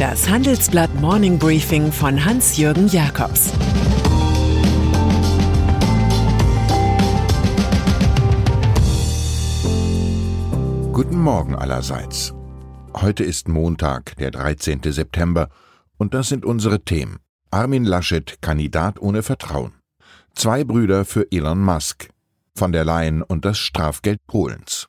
Das Handelsblatt Morning Briefing von Hans-Jürgen Jakobs Guten Morgen allerseits. Heute ist Montag, der 13. September, und das sind unsere Themen. Armin Laschet, Kandidat ohne Vertrauen. Zwei Brüder für Elon Musk. Von der Leyen und das Strafgeld Polens.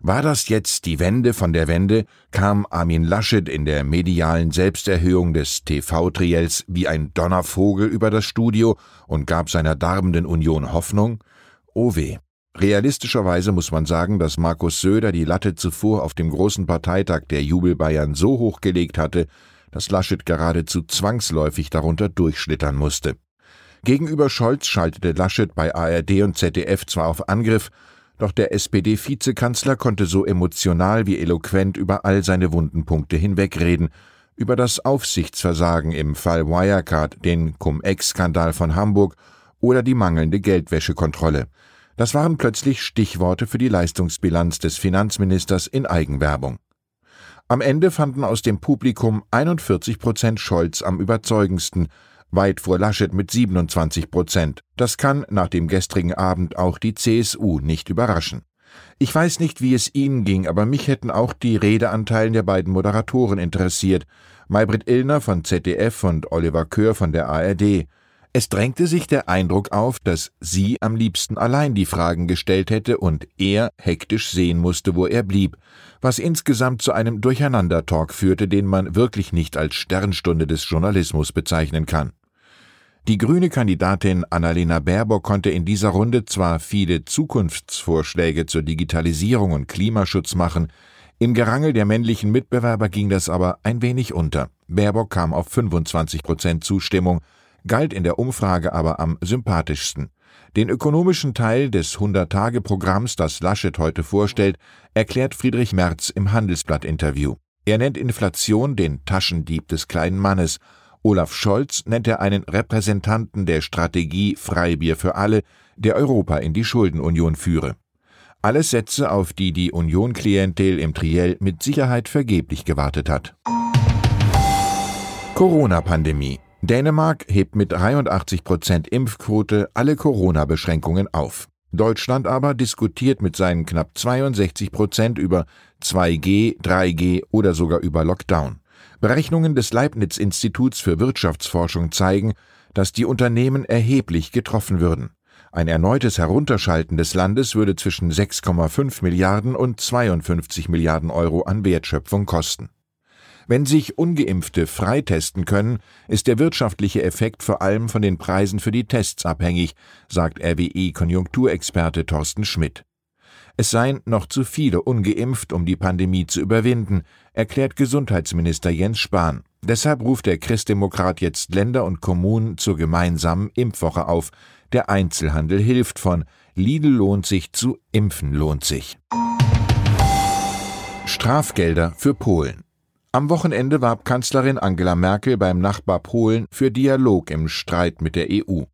War das jetzt die Wende von der Wende, kam Armin Laschet in der medialen Selbsterhöhung des TV-Triels wie ein Donnervogel über das Studio und gab seiner darbenden Union Hoffnung? Oh weh. Realistischerweise muss man sagen, dass Markus Söder die Latte zuvor auf dem großen Parteitag der Jubelbayern so hochgelegt hatte, dass Laschet geradezu zwangsläufig darunter durchschlittern musste. Gegenüber Scholz schaltete Laschet bei ARD und ZDF zwar auf Angriff, doch der SPD-Vizekanzler konnte so emotional wie eloquent über all seine wunden Punkte hinwegreden, über das Aufsichtsversagen im Fall Wirecard, den Cum-Ex-Skandal von Hamburg oder die mangelnde Geldwäschekontrolle. Das waren plötzlich Stichworte für die Leistungsbilanz des Finanzministers in Eigenwerbung. Am Ende fanden aus dem Publikum 41 Prozent Scholz am überzeugendsten, weit vor Laschet mit 27 Prozent. Das kann nach dem gestrigen Abend auch die CSU nicht überraschen. Ich weiß nicht, wie es Ihnen ging, aber mich hätten auch die Redeanteilen der beiden Moderatoren interessiert. Maybrit Illner von ZDF und Oliver Köhr von der ARD. Es drängte sich der Eindruck auf, dass sie am liebsten allein die Fragen gestellt hätte und er hektisch sehen musste, wo er blieb, was insgesamt zu einem Durcheinandertalk führte, den man wirklich nicht als Sternstunde des Journalismus bezeichnen kann. Die grüne Kandidatin Annalena Baerbock konnte in dieser Runde zwar viele Zukunftsvorschläge zur Digitalisierung und Klimaschutz machen, im Gerangel der männlichen Mitbewerber ging das aber ein wenig unter. Baerbock kam auf 25 Prozent Zustimmung, galt in der Umfrage aber am sympathischsten. Den ökonomischen Teil des 100-Tage-Programms, das Laschet heute vorstellt, erklärt Friedrich Merz im Handelsblatt-Interview. Er nennt Inflation den Taschendieb des kleinen Mannes Olaf Scholz nennt er einen Repräsentanten der Strategie Freibier für alle, der Europa in die Schuldenunion führe. Alles Sätze, auf die die Union-Klientel im Triell mit Sicherheit vergeblich gewartet hat. Corona-Pandemie. Dänemark hebt mit 83 Prozent Impfquote alle Corona-Beschränkungen auf. Deutschland aber diskutiert mit seinen knapp 62 Prozent über 2G, 3G oder sogar über Lockdown. Berechnungen des Leibniz-Instituts für Wirtschaftsforschung zeigen, dass die Unternehmen erheblich getroffen würden. Ein erneutes Herunterschalten des Landes würde zwischen 6,5 Milliarden und 52 Milliarden Euro an Wertschöpfung kosten. Wenn sich ungeimpfte freitesten können, ist der wirtschaftliche Effekt vor allem von den Preisen für die Tests abhängig, sagt RWE-Konjunkturexperte Thorsten Schmidt. Es seien noch zu viele ungeimpft, um die Pandemie zu überwinden, erklärt Gesundheitsminister Jens Spahn. Deshalb ruft der Christdemokrat jetzt Länder und Kommunen zur gemeinsamen Impfwoche auf. Der Einzelhandel hilft von Lidl lohnt sich zu Impfen lohnt sich. Strafgelder für Polen. Am Wochenende warb Kanzlerin Angela Merkel beim Nachbar Polen für Dialog im Streit mit der EU.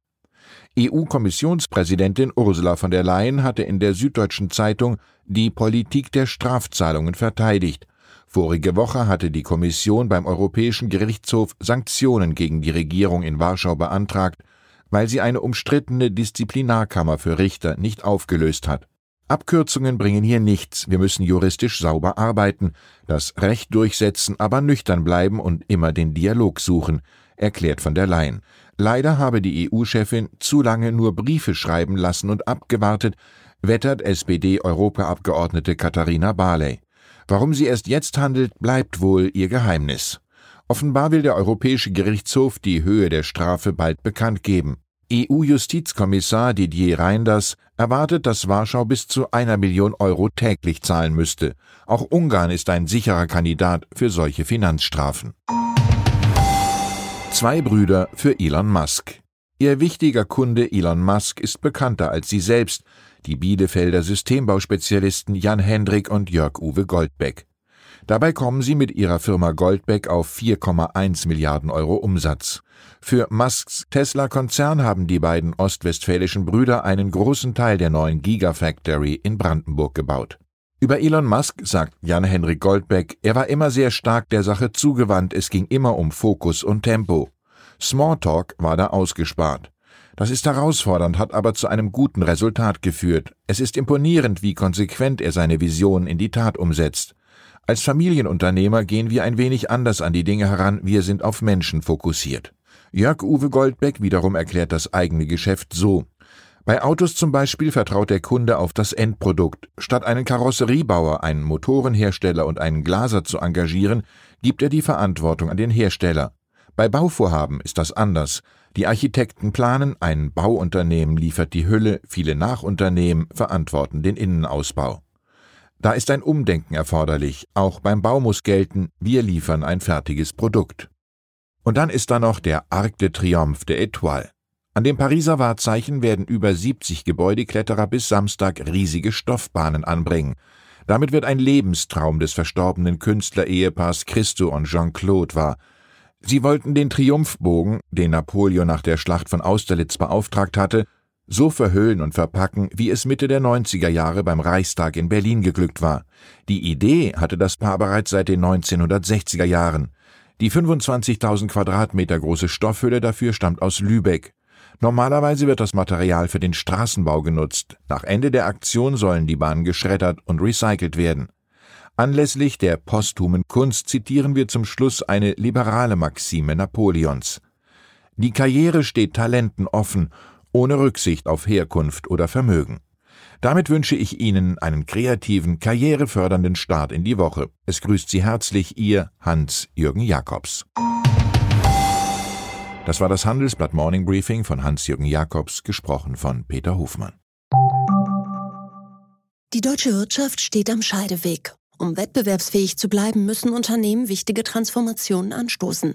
EU-Kommissionspräsidentin Ursula von der Leyen hatte in der Süddeutschen Zeitung die Politik der Strafzahlungen verteidigt. Vorige Woche hatte die Kommission beim Europäischen Gerichtshof Sanktionen gegen die Regierung in Warschau beantragt, weil sie eine umstrittene Disziplinarkammer für Richter nicht aufgelöst hat. Abkürzungen bringen hier nichts, wir müssen juristisch sauber arbeiten, das Recht durchsetzen, aber nüchtern bleiben und immer den Dialog suchen, erklärt von der Leyen. Leider habe die EU-Chefin zu lange nur Briefe schreiben lassen und abgewartet, wettert SPD-Europaabgeordnete Katharina Barley. Warum sie erst jetzt handelt, bleibt wohl ihr Geheimnis. Offenbar will der Europäische Gerichtshof die Höhe der Strafe bald bekannt geben. EU-Justizkommissar Didier Reinders erwartet, dass Warschau bis zu einer Million Euro täglich zahlen müsste. Auch Ungarn ist ein sicherer Kandidat für solche Finanzstrafen. Zwei Brüder für Elon Musk. Ihr wichtiger Kunde Elon Musk ist bekannter als sie selbst, die Bielefelder Systembau-Spezialisten Jan Hendrik und Jörg-Uwe Goldbeck. Dabei kommen sie mit ihrer Firma Goldbeck auf 4,1 Milliarden Euro Umsatz. Für Musks Tesla-Konzern haben die beiden ostwestfälischen Brüder einen großen Teil der neuen Gigafactory in Brandenburg gebaut. Über Elon Musk sagt Jan-Henrik Goldbeck, er war immer sehr stark der Sache zugewandt, es ging immer um Fokus und Tempo. Smalltalk war da ausgespart. Das ist herausfordernd, hat aber zu einem guten Resultat geführt. Es ist imponierend, wie konsequent er seine Vision in die Tat umsetzt. Als Familienunternehmer gehen wir ein wenig anders an die Dinge heran, wir sind auf Menschen fokussiert. Jörg-Uwe Goldbeck wiederum erklärt das eigene Geschäft so. Bei Autos zum Beispiel vertraut der Kunde auf das Endprodukt. Statt einen Karosseriebauer, einen Motorenhersteller und einen Glaser zu engagieren, gibt er die Verantwortung an den Hersteller. Bei Bauvorhaben ist das anders. Die Architekten planen, ein Bauunternehmen liefert die Hülle, viele Nachunternehmen verantworten den Innenausbau. Da ist ein Umdenken erforderlich. Auch beim Bau muss gelten, wir liefern ein fertiges Produkt. Und dann ist da noch der Arc de Triomphe de Etoile. An dem Pariser Wahrzeichen werden über 70 Gebäudekletterer bis Samstag riesige Stoffbahnen anbringen. Damit wird ein Lebenstraum des verstorbenen Künstlerehepaars Christo und Jean-Claude wahr. Sie wollten den Triumphbogen, den Napoleon nach der Schlacht von Austerlitz beauftragt hatte, so verhüllen und verpacken, wie es Mitte der 90er Jahre beim Reichstag in Berlin geglückt war. Die Idee hatte das Paar bereits seit den 1960er Jahren. Die 25.000 Quadratmeter große Stoffhülle dafür stammt aus Lübeck. Normalerweise wird das Material für den Straßenbau genutzt. Nach Ende der Aktion sollen die Bahnen geschreddert und recycelt werden. Anlässlich der posthumen Kunst zitieren wir zum Schluss eine liberale Maxime Napoleons. Die Karriere steht Talenten offen ohne Rücksicht auf Herkunft oder Vermögen. Damit wünsche ich Ihnen einen kreativen, karrierefördernden Start in die Woche. Es grüßt Sie herzlich Ihr Hans-Jürgen Jakobs. Das war das Handelsblatt Morning Briefing von Hans-Jürgen Jakobs, gesprochen von Peter Hofmann. Die deutsche Wirtschaft steht am Scheideweg. Um wettbewerbsfähig zu bleiben, müssen Unternehmen wichtige Transformationen anstoßen.